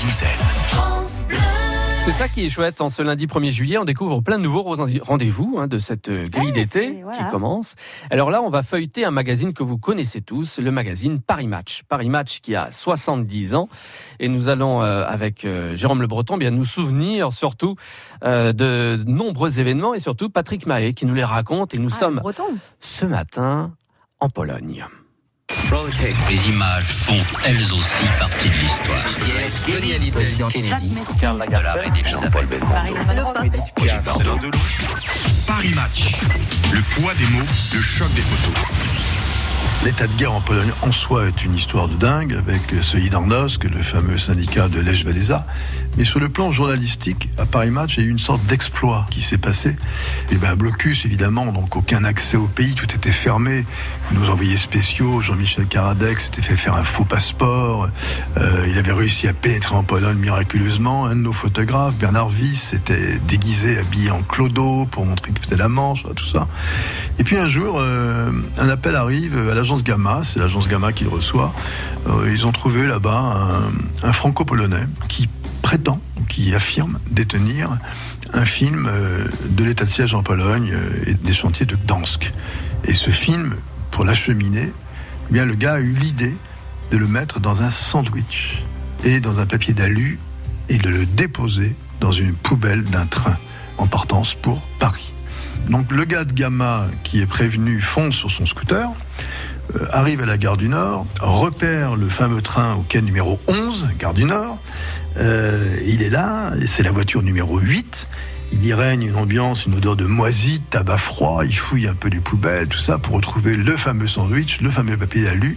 Zizel. C'est ça qui est chouette. En ce lundi 1er juillet, on découvre plein de nouveaux rendez-vous hein, de cette grille Ouais, d'été voilà. qui commence. Alors là, on va feuilleter un magazine que vous connaissez tous, le magazine Paris Match. Paris Match qui a 70 ans. Et nous allons, euh, avec euh, Jérôme Le Breton, bien nous souvenir surtout euh, de nombreux événements et surtout Patrick Mahé qui nous les raconte. Et nous Ah, sommes ce matin en Pologne. Les images font elles aussi partie de l'histoire. Johnny Hallyday, président Kennedy, Karl Lagerfeld et Elisabeth. Paris Match. Le poids des mots, le choc des photos. L'état de guerre en Pologne en soi est une histoire de dingue avec Solidarnosc, le fameux syndicat de Lech Walesa. Mais sur le plan journalistique, à Paris Match, il y a eu une sorte d'exploit qui s'est passé. Et ben, un blocus, évidemment, donc aucun accès au pays, tout était fermé. Nos envoyés spéciaux, Jean-Michel Karadec, s'était fait faire un faux passeport. Euh, il avait réussi à pénétrer en Pologne miraculeusement. Un de nos photographes, Bernard Wyss, s'était déguisé, habillé en clodo pour montrer qu'il faisait la manche, tout ça. Et puis un jour, euh, un appel arrive à l'agence Gamma, c'est l'agence Gamma qui le reçoit. Euh, ils ont trouvé là-bas un franco-polonais qui prétend, qui affirme détenir un film euh, de l'état de siège en Pologne euh, et des chantiers de Gdansk. Et ce film, pour l'acheminer, eh bien le gars a eu l'idée de le mettre dans un sandwich et dans un papier d'alu et de le déposer dans une poubelle d'un train en partance pour Paris. Donc le gars de Gamma qui est prévenu fonce sur son scooter, arrive à la gare du Nord, repère le fameux train au quai numéro 11, gare du Nord. Euh, il est là, c'est la voiture numéro 8. Il y règne une ambiance, une odeur de moisi, de tabac froid. Il fouille un peu les poubelles, tout ça, pour retrouver le fameux sandwich, le fameux papier d'alu.